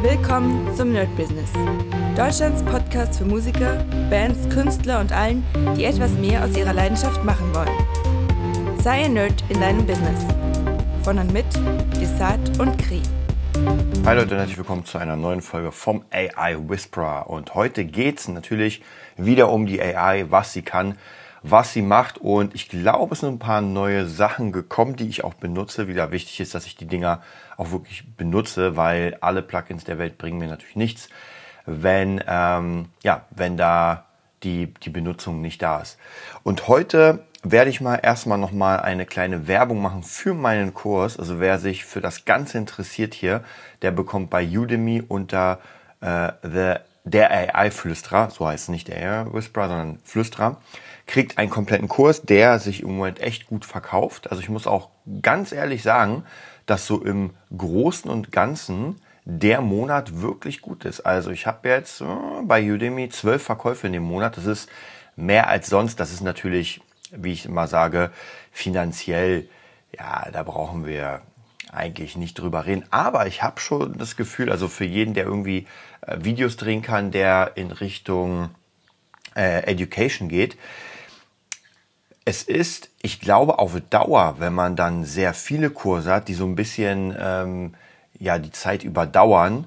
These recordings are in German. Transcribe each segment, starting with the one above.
Willkommen zum Nerd Business. Deutschlands Podcast für Musiker, Bands, Künstler und allen, die etwas mehr aus ihrer Leidenschaft machen wollen. Sei ein Nerd in deinem Business. Von und mit Desart und Kri. Hi Leute herzlich willkommen zu einer neuen Folge vom AI Whisperer. Und heute geht es natürlich wieder um die AI, was sie kann, was sie macht. Und ich glaube, es sind ein paar neue Sachen gekommen, die ich auch benutze. Wieder wichtig ist, dass ich die Dinger auch wirklich benutze, weil alle Plugins der Welt bringen mir natürlich nichts, wenn, ähm, ja, wenn da die, die Benutzung nicht da ist. Und heute werde ich mal erstmal nochmal eine kleine Werbung machen für meinen Kurs. Also wer sich für das Ganze interessiert hier, der bekommt bei Udemy unter äh, the, der AI-Flüsterer, so heißt es nicht der AI-Whisperer, sondern Flüsterer, kriegt einen kompletten Kurs, der sich im Moment echt gut verkauft. Also ich muss auch ganz ehrlich sagen, dass so im Großen und Ganzen der Monat wirklich gut ist. Also ich habe jetzt äh, bei Udemy zwölf Verkäufe in dem Monat. Das ist mehr als sonst. Das ist natürlich, wie ich immer sage, finanziell, ja, da brauchen wir eigentlich nicht drüber reden. Aber ich habe schon das Gefühl, also für jeden, der irgendwie äh, Videos drehen kann, der in Richtung äh, Education geht, es ist, ich glaube, auf Dauer, wenn man dann sehr viele Kurse hat, die so ein bisschen ähm, ja die Zeit überdauern,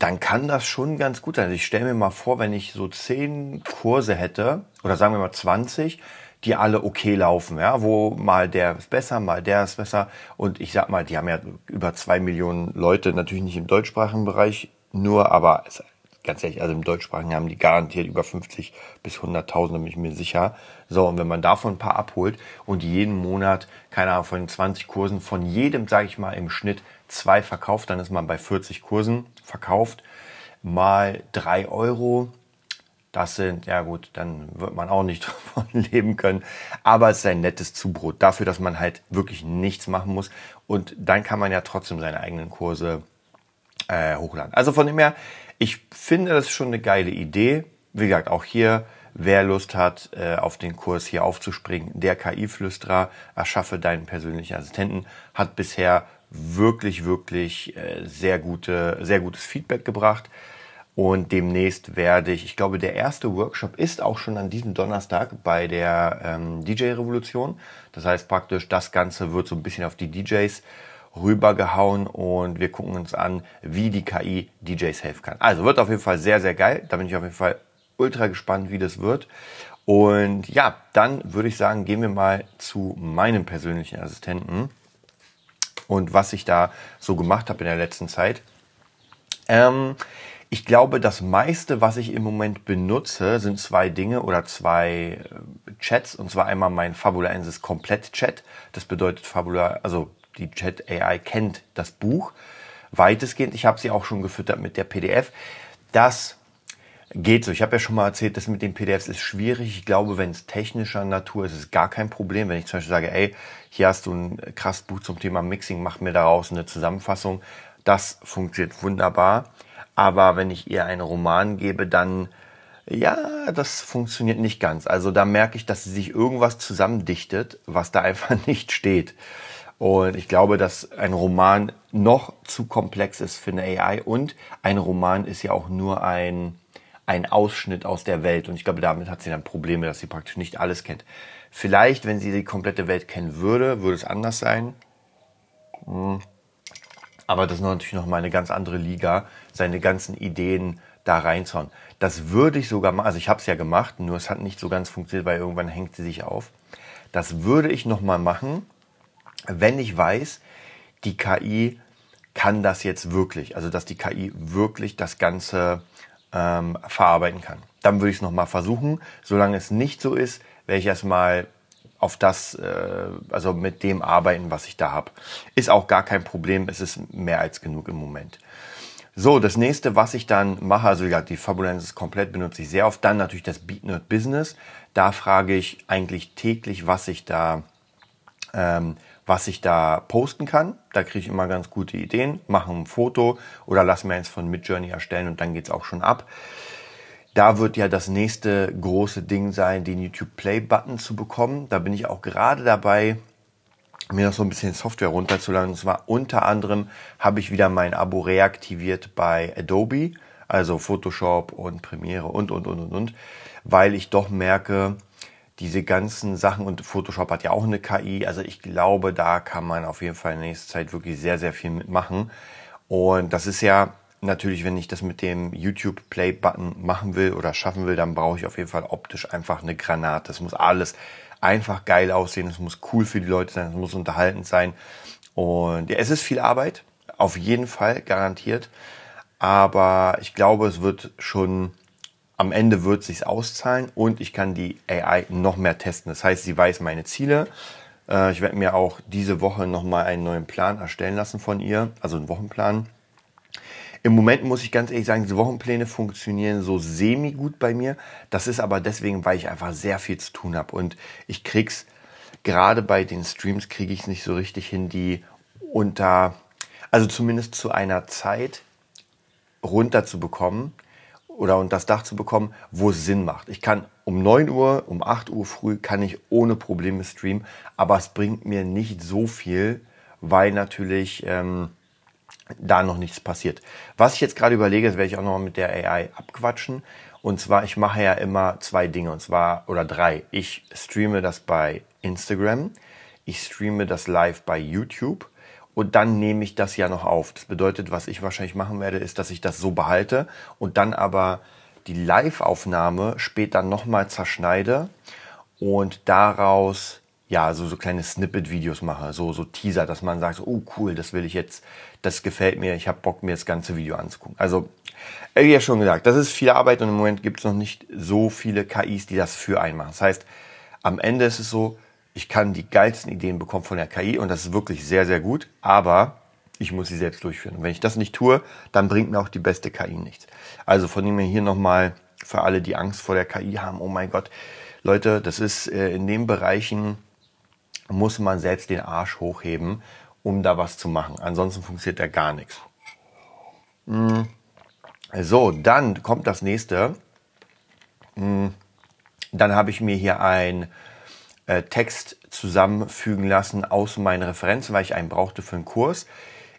dann kann das schon ganz gut sein. Also ich stelle mir mal vor, wenn ich so zehn Kurse hätte, oder sagen wir mal 20, die alle okay laufen, ja, wo mal der ist besser, mal der ist besser. Und ich sag mal, die haben ja über zwei Millionen Leute, natürlich nicht im deutschsprachigen Bereich nur, aber ganz ehrlich, also im Deutschsprachigen haben die garantiert über 50 bis 100.000, da bin ich mir sicher. So, und wenn man davon ein paar abholt und jeden Monat, keine Ahnung, von den 20 Kursen, von jedem, sage ich mal, im Schnitt zwei verkauft, dann ist man bei 40 Kursen verkauft, mal drei Euro. Das sind, ja gut, dann wird man auch nicht davon leben können. Aber es ist ein nettes Zubrot dafür, dass man halt wirklich nichts machen muss. Und dann kann man ja trotzdem seine eigenen Kurse äh, hochladen. Also von dem her, ich finde das schon eine geile Idee. Wie gesagt, auch hier, wer Lust hat, äh, auf den Kurs hier aufzuspringen, der KI-Flüsterer, erschaffe deinen persönlichen Assistenten, hat bisher wirklich, wirklich äh, sehr gute, sehr gutes Feedback gebracht. Und demnächst werde ich, ich glaube, der erste Workshop ist auch schon an diesem Donnerstag bei der ähm, DJ-Revolution. Das heißt praktisch, das Ganze wird so ein bisschen auf die DJs rübergehauen und wir gucken uns an, wie die KI DJs helfen kann. Also wird auf jeden Fall sehr, sehr geil. Da bin ich auf jeden Fall ultra gespannt, wie das wird. Und ja, dann würde ich sagen, gehen wir mal zu meinem persönlichen Assistenten und was ich da so gemacht habe in der letzten Zeit. Ähm, ich glaube, das meiste, was ich im Moment benutze, sind zwei Dinge oder zwei äh, Chats. Und zwar einmal mein Fabulaensis Komplett-Chat. Das bedeutet Fabula, also die Chat AI kennt das Buch weitestgehend. Ich habe sie auch schon gefüttert mit der PDF. Das geht so. Ich habe ja schon mal erzählt, das mit den PDFs ist schwierig. Ich glaube, wenn es technischer Natur ist, ist es gar kein Problem. Wenn ich zum Beispiel sage, ey, hier hast du ein krasses Buch zum Thema Mixing, mach mir daraus eine Zusammenfassung. Das funktioniert wunderbar. Aber wenn ich ihr einen Roman gebe, dann ja, das funktioniert nicht ganz. Also da merke ich, dass sie sich irgendwas zusammendichtet, was da einfach nicht steht. Und ich glaube, dass ein Roman noch zu komplex ist für eine AI und ein Roman ist ja auch nur ein, ein Ausschnitt aus der Welt. Und ich glaube, damit hat sie dann Probleme, dass sie praktisch nicht alles kennt. Vielleicht, wenn sie die komplette Welt kennen würde, würde es anders sein. Hm. Aber das ist natürlich noch mal eine ganz andere Liga, seine ganzen Ideen da reinzuhauen. Das würde ich sogar machen, also ich habe es ja gemacht, nur es hat nicht so ganz funktioniert, weil irgendwann hängt sie sich auf. Das würde ich noch mal machen, wenn ich weiß, die KI kann das jetzt wirklich, also dass die KI wirklich das Ganze ähm, verarbeiten kann. Dann würde ich es nochmal versuchen. Solange es nicht so ist, werde ich erstmal auf das, äh, also mit dem arbeiten, was ich da habe. Ist auch gar kein Problem, es ist mehr als genug im Moment. So, das nächste, was ich dann mache, also ja, die Fabulensis komplett benutze ich sehr oft. Dann natürlich das BeatNerd Business. Da frage ich eigentlich täglich, was ich da ähm, was ich da posten kann. Da kriege ich immer ganz gute Ideen, mache ein Foto oder lass mir eins von Midjourney erstellen und dann geht's auch schon ab. Da wird ja das nächste große Ding sein, den YouTube Play Button zu bekommen. Da bin ich auch gerade dabei, mir noch so ein bisschen Software runterzuladen. Und zwar unter anderem habe ich wieder mein Abo reaktiviert bei Adobe, also Photoshop und Premiere und, und, und, und, und, weil ich doch merke, diese ganzen Sachen und Photoshop hat ja auch eine KI. Also ich glaube, da kann man auf jeden Fall in nächster Zeit wirklich sehr, sehr viel mitmachen. Und das ist ja natürlich, wenn ich das mit dem YouTube Play Button machen will oder schaffen will, dann brauche ich auf jeden Fall optisch einfach eine Granate. Es muss alles einfach geil aussehen, es muss cool für die Leute sein, es muss unterhaltend sein. Und ja, es ist viel Arbeit, auf jeden Fall garantiert. Aber ich glaube, es wird schon am Ende wird es sich auszahlen und ich kann die AI noch mehr testen. Das heißt, sie weiß meine Ziele. Äh, ich werde mir auch diese Woche nochmal einen neuen Plan erstellen lassen von ihr, also einen Wochenplan. Im Moment muss ich ganz ehrlich sagen, diese Wochenpläne funktionieren so semi gut bei mir. Das ist aber deswegen, weil ich einfach sehr viel zu tun habe und ich krieg's gerade bei den Streams kriege ich es nicht so richtig hin, die unter, also zumindest zu einer Zeit runterzubekommen, oder unter das Dach zu bekommen, wo es Sinn macht. Ich kann um 9 Uhr, um 8 Uhr früh kann ich ohne Probleme streamen, aber es bringt mir nicht so viel, weil natürlich ähm, da noch nichts passiert. Was ich jetzt gerade überlege, das werde ich auch noch mit der AI abquatschen. Und zwar, ich mache ja immer zwei Dinge, und zwar, oder drei. Ich streame das bei Instagram, ich streame das live bei YouTube und dann nehme ich das ja noch auf. Das bedeutet, was ich wahrscheinlich machen werde, ist, dass ich das so behalte und dann aber die Live-Aufnahme später nochmal zerschneide und daraus ja so, so kleine Snippet-Videos mache, so, so Teaser, dass man sagt, oh cool, das will ich jetzt, das gefällt mir, ich habe Bock, mir das ganze Video anzugucken. Also, wie ja schon gesagt, das ist viel Arbeit und im Moment gibt es noch nicht so viele KIs, die das für einen machen. Das heißt, am Ende ist es so, ich kann die geilsten Ideen bekommen von der KI und das ist wirklich sehr, sehr gut, aber ich muss sie selbst durchführen. Und wenn ich das nicht tue, dann bringt mir auch die beste KI nichts. Also von dem her hier nochmal für alle, die Angst vor der KI haben, oh mein Gott, Leute, das ist äh, in den Bereichen muss man selbst den Arsch hochheben, um da was zu machen. Ansonsten funktioniert da gar nichts. Hm. So, dann kommt das nächste. Hm. Dann habe ich mir hier ein äh, Text zusammenfügen lassen aus meinen Referenzen, weil ich einen brauchte für einen Kurs.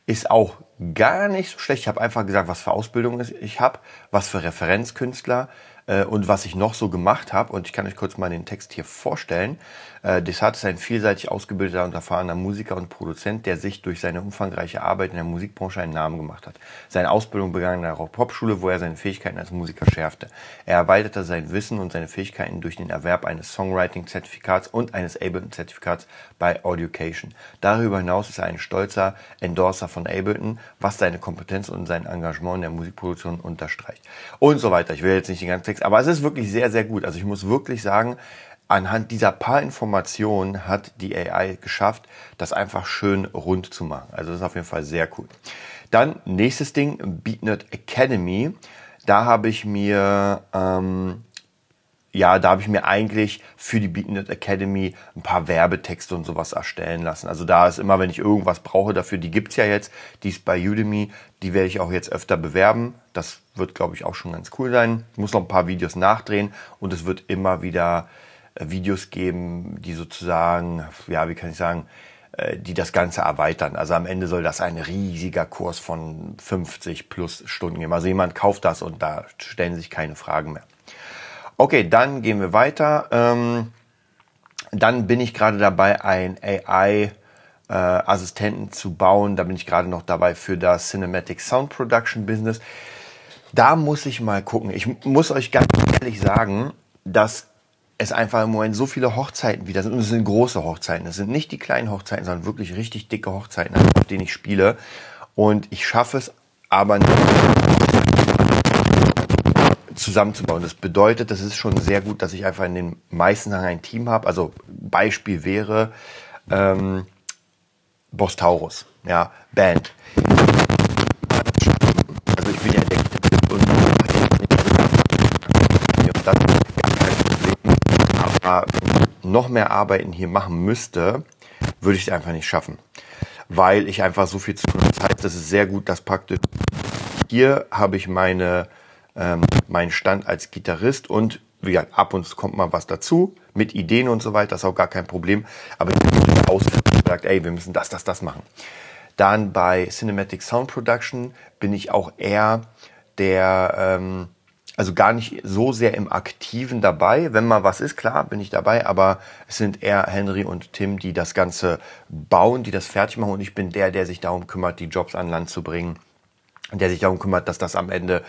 Ist auch gar nicht so schlecht. Ich habe einfach gesagt, was für Ausbildung ich habe, was für Referenzkünstler äh, und was ich noch so gemacht habe. Und ich kann euch kurz mal den Text hier vorstellen. Äh, Desart ist ein vielseitig ausgebildeter und erfahrener Musiker und Produzent, der sich durch seine umfangreiche Arbeit in der Musikbranche einen Namen gemacht hat. Seine Ausbildung begann in der Popschule, wo er seine Fähigkeiten als Musiker schärfte. Er erweiterte sein Wissen und seine Fähigkeiten durch den Erwerb eines Songwriting-Zertifikats und eines Ableton-Zertifikats bei Audiocation. Darüber hinaus ist er ein stolzer Endorser von Ableton, was seine Kompetenz und sein Engagement in der Musikproduktion unterstreicht. Und so weiter. Ich will jetzt nicht den ganzen Text, aber es ist wirklich sehr, sehr gut. Also ich muss wirklich sagen, anhand dieser paar Informationen hat die AI geschafft, das einfach schön rund zu machen. Also das ist auf jeden Fall sehr cool. Dann nächstes Ding, BeatNet Academy. Da habe ich mir ähm, ja, da habe ich mir eigentlich für die BeatNet Academy ein paar Werbetexte und sowas erstellen lassen. Also da ist immer, wenn ich irgendwas brauche dafür, die gibt's ja jetzt, die ist bei Udemy, die werde ich auch jetzt öfter bewerben. Das wird, glaube ich, auch schon ganz cool sein. Ich muss noch ein paar Videos nachdrehen und es wird immer wieder äh, Videos geben, die sozusagen, ja, wie kann ich sagen, äh, die das Ganze erweitern. Also am Ende soll das ein riesiger Kurs von 50 plus Stunden geben. Also jemand kauft das und da stellen sich keine Fragen mehr. Okay, dann gehen wir weiter. Ähm, dann bin ich gerade dabei, ein AI äh, Assistenten zu bauen. Da bin ich gerade noch dabei für das Cinematic Sound Production Business. Da muss ich mal gucken. Ich muss euch ganz ehrlich sagen, dass es einfach im Moment so viele Hochzeiten wieder sind. Und es sind große Hochzeiten. Es sind nicht die kleinen Hochzeiten, sondern wirklich richtig dicke Hochzeiten, auf denen ich spiele. Und ich schaffe es aber nicht zusammenzubauen. Das bedeutet, das ist schon sehr gut, dass ich einfach in den meisten Sachen ein Team habe. Also Beispiel wäre ähm, Boss Taurus, ja, Band. Also ich bin ja der und das ist gar kein Problem. Aber noch mehr Arbeiten hier machen müsste, würde ich es einfach nicht schaffen. Weil ich einfach so viel zu tun habe. Das heißt, das ist sehr gut, dass praktisch hier habe ich meine ähm, meinen Stand als Gitarrist und wie gesagt, ab und zu kommt mal was dazu mit Ideen und so weiter, das ist auch gar kein Problem. Aber die Ausgabe sagt, ey, wir müssen das, das, das machen. Dann bei Cinematic Sound Production bin ich auch eher der, ähm, also gar nicht so sehr im Aktiven dabei. Wenn mal was ist, klar, bin ich dabei, aber es sind eher Henry und Tim, die das Ganze bauen, die das fertig machen und ich bin der, der sich darum kümmert, die Jobs an Land zu bringen der sich darum kümmert, dass das am Ende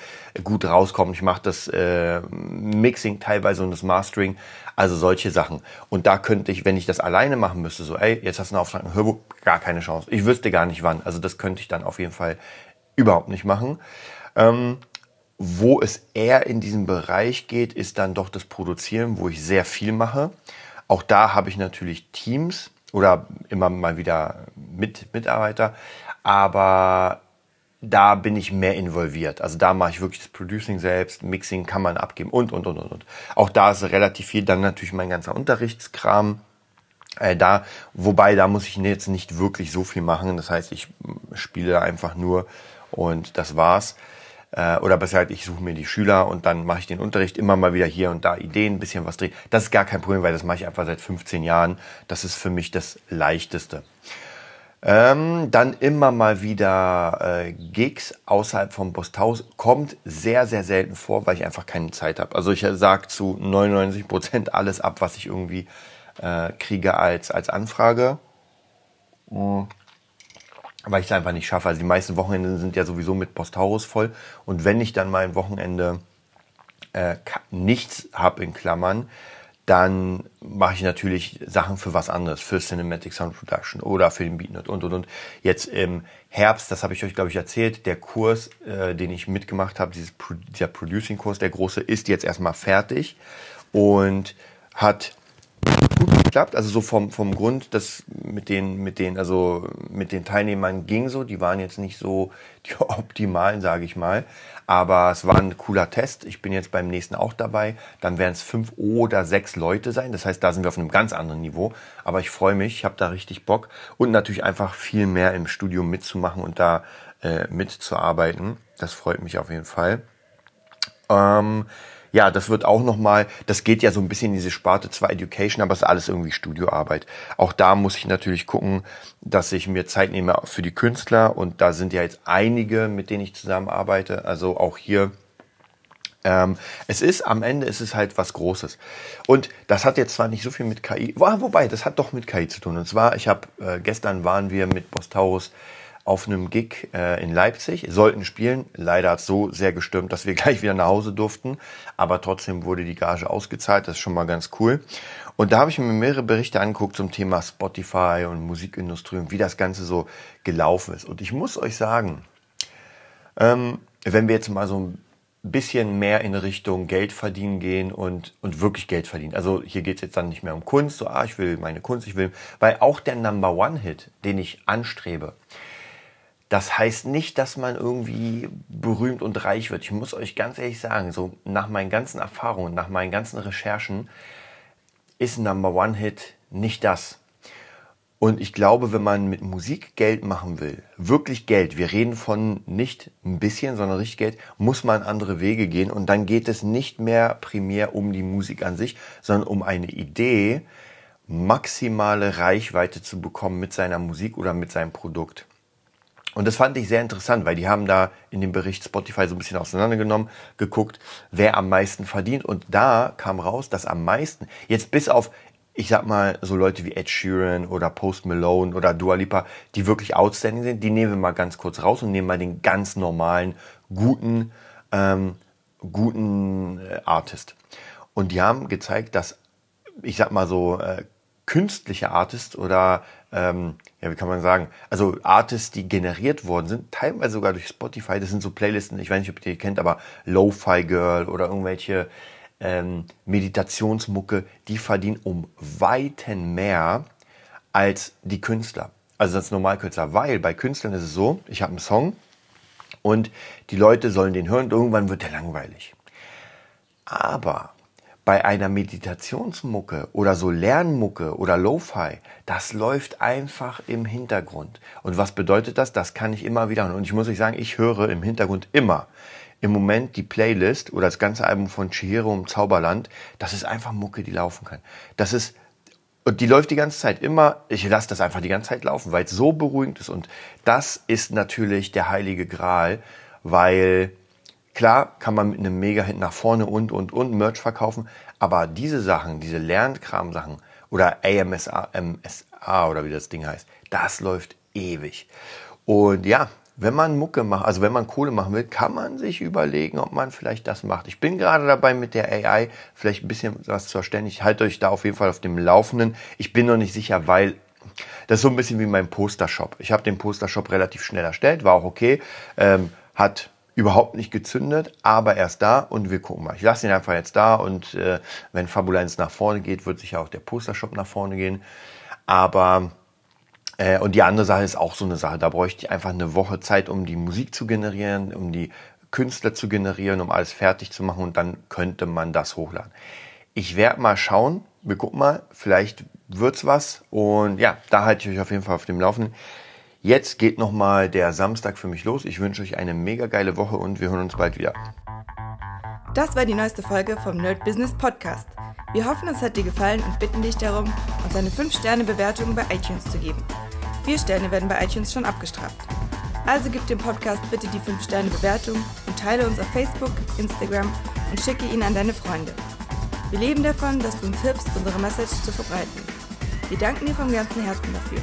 gut rauskommt. Ich mache das äh, Mixing teilweise und das Mastering, also solche Sachen. Und da könnte ich, wenn ich das alleine machen müsste, so, ey, jetzt hast du einen Auftrag, ein Hörbuch, gar keine Chance. Ich wüsste gar nicht wann. Also das könnte ich dann auf jeden Fall überhaupt nicht machen. Ähm, wo es eher in diesem Bereich geht, ist dann doch das Produzieren, wo ich sehr viel mache. Auch da habe ich natürlich Teams oder immer mal wieder mit Mitarbeiter, aber da bin ich mehr involviert. Also da mache ich wirklich das Producing selbst, Mixing kann man abgeben und, und, und, und. und. Auch da ist relativ viel, dann natürlich mein ganzer Unterrichtskram. Äh, da, wobei, da muss ich jetzt nicht wirklich so viel machen. Das heißt, ich spiele einfach nur und das war's äh, oder besser halt, ich suche mir die Schüler und dann mache ich den Unterricht immer mal wieder hier und da Ideen, ein bisschen was drehen. Das ist gar kein Problem, weil das mache ich einfach seit 15 Jahren. Das ist für mich das Leichteste. Ähm, dann immer mal wieder äh, Gigs außerhalb vom Posthaus. Kommt sehr, sehr selten vor, weil ich einfach keine Zeit habe. Also ich sage zu 99 Prozent alles ab, was ich irgendwie äh, kriege als, als Anfrage. Mhm weil ich es einfach nicht schaffe. Also die meisten Wochenende sind ja sowieso mit Postaurus voll. Und wenn ich dann mal ein Wochenende äh, nichts habe in Klammern, dann mache ich natürlich Sachen für was anderes, für Cinematic Sound Production oder für den Beatnut und und und. Jetzt im Herbst, das habe ich euch glaube ich erzählt, der Kurs, äh, den ich mitgemacht habe, dieser Producing Kurs, der große, ist jetzt erstmal fertig und hat geklappt. Also so vom, vom Grund, dass mit den, mit den, also mit den Teilnehmern ging so. Die waren jetzt nicht so die optimalen, sage ich mal. Aber es war ein cooler Test. Ich bin jetzt beim nächsten auch dabei. Dann werden es fünf oder sechs Leute sein. Das heißt, da sind wir auf einem ganz anderen Niveau. Aber ich freue mich, ich habe da richtig Bock. Und natürlich einfach viel mehr im Studium mitzumachen und da äh, mitzuarbeiten. Das freut mich auf jeden Fall. Ähm, ja, das wird auch nochmal, das geht ja so ein bisschen in diese Sparte zwar Education, aber es ist alles irgendwie Studioarbeit. Auch da muss ich natürlich gucken, dass ich mir Zeit nehme für die Künstler und da sind ja jetzt einige, mit denen ich zusammenarbeite. Also auch hier ähm, es ist am Ende ist es halt was Großes. Und das hat jetzt zwar nicht so viel mit KI, wobei, das hat doch mit KI zu tun. Und zwar, ich habe äh, gestern waren wir mit Bostaurus auf einem Gig äh, in Leipzig, sollten spielen. Leider hat es so sehr gestürmt, dass wir gleich wieder nach Hause durften. Aber trotzdem wurde die Gage ausgezahlt. Das ist schon mal ganz cool. Und da habe ich mir mehrere Berichte angeguckt zum Thema Spotify und Musikindustrie und wie das Ganze so gelaufen ist. Und ich muss euch sagen, ähm, wenn wir jetzt mal so ein bisschen mehr in Richtung Geld verdienen gehen und, und wirklich Geld verdienen. Also hier geht es jetzt dann nicht mehr um Kunst, so, ah, ich will meine Kunst, ich will, weil auch der Number One Hit, den ich anstrebe, das heißt nicht, dass man irgendwie berühmt und reich wird. Ich muss euch ganz ehrlich sagen, so nach meinen ganzen Erfahrungen, nach meinen ganzen Recherchen ist Number One Hit nicht das. Und ich glaube, wenn man mit Musik Geld machen will, wirklich Geld, wir reden von nicht ein bisschen, sondern richtig Geld, muss man andere Wege gehen. Und dann geht es nicht mehr primär um die Musik an sich, sondern um eine Idee, maximale Reichweite zu bekommen mit seiner Musik oder mit seinem Produkt. Und das fand ich sehr interessant, weil die haben da in dem Bericht Spotify so ein bisschen auseinandergenommen, geguckt, wer am meisten verdient. Und da kam raus, dass am meisten, jetzt bis auf, ich sag mal, so Leute wie Ed Sheeran oder Post Malone oder Dua Lipa, die wirklich outstanding sind, die nehmen wir mal ganz kurz raus und nehmen mal den ganz normalen, guten, ähm, guten äh, Artist. Und die haben gezeigt, dass, ich sag mal so, äh, künstliche Artist oder ähm, ja, wie kann man sagen, also Artists, die generiert worden sind, teilweise sogar durch Spotify, das sind so Playlisten, ich weiß nicht, ob ihr die kennt, aber Lo-Fi Girl oder irgendwelche ähm, Meditationsmucke, die verdienen um weiten mehr als die Künstler. Also als Normalkünstler, weil bei Künstlern ist es so, ich habe einen Song und die Leute sollen den hören und irgendwann wird der langweilig. Aber bei einer Meditationsmucke oder so Lernmucke oder Lo-Fi, das läuft einfach im Hintergrund. Und was bedeutet das? Das kann ich immer wieder. Und ich muss euch sagen, ich höre im Hintergrund immer im Moment die Playlist oder das ganze Album von Chihiro im Zauberland. Das ist einfach Mucke, die laufen kann. Das ist Und die läuft die ganze Zeit immer. Ich lasse das einfach die ganze Zeit laufen, weil es so beruhigend ist. Und das ist natürlich der heilige Gral, weil klar kann man mit einem Mega-Hit nach vorne und, und, und Merch verkaufen. Aber diese Sachen, diese Lernkram-Sachen oder AMSA, MSA oder wie das Ding heißt, das läuft ewig. Und ja, wenn man Mucke macht, also wenn man Kohle machen will, kann man sich überlegen, ob man vielleicht das macht. Ich bin gerade dabei mit der AI vielleicht ein bisschen was zu erstellen. Ich halte euch da auf jeden Fall auf dem Laufenden. Ich bin noch nicht sicher, weil das ist so ein bisschen wie mein Postershop. Ich habe den Postershop relativ schnell erstellt, war auch okay, ähm, hat überhaupt nicht gezündet, aber erst da und wir gucken mal. Ich lasse ihn einfach jetzt da und äh, wenn Fabulenz nach vorne geht, wird sicher auch der Postershop nach vorne gehen. Aber äh, und die andere Sache ist auch so eine Sache. Da bräuchte ich einfach eine Woche Zeit, um die Musik zu generieren, um die Künstler zu generieren, um alles fertig zu machen und dann könnte man das hochladen. Ich werde mal schauen. Wir gucken mal. Vielleicht wird's was. Und ja, da halte ich euch auf jeden Fall auf dem Laufenden. Jetzt geht nochmal der Samstag für mich los. Ich wünsche euch eine mega geile Woche und wir hören uns bald wieder. Das war die neueste Folge vom Nerd Business Podcast. Wir hoffen, es hat dir gefallen und bitten dich darum, uns eine 5-Sterne-Bewertung bei iTunes zu geben. Vier Sterne werden bei iTunes schon abgestraft. Also gib dem Podcast bitte die 5-Sterne-Bewertung und teile uns auf Facebook, Instagram und schicke ihn an deine Freunde. Wir leben davon, dass du uns hilfst, unsere Message zu verbreiten. Wir danken dir vom ganzen Herzen dafür.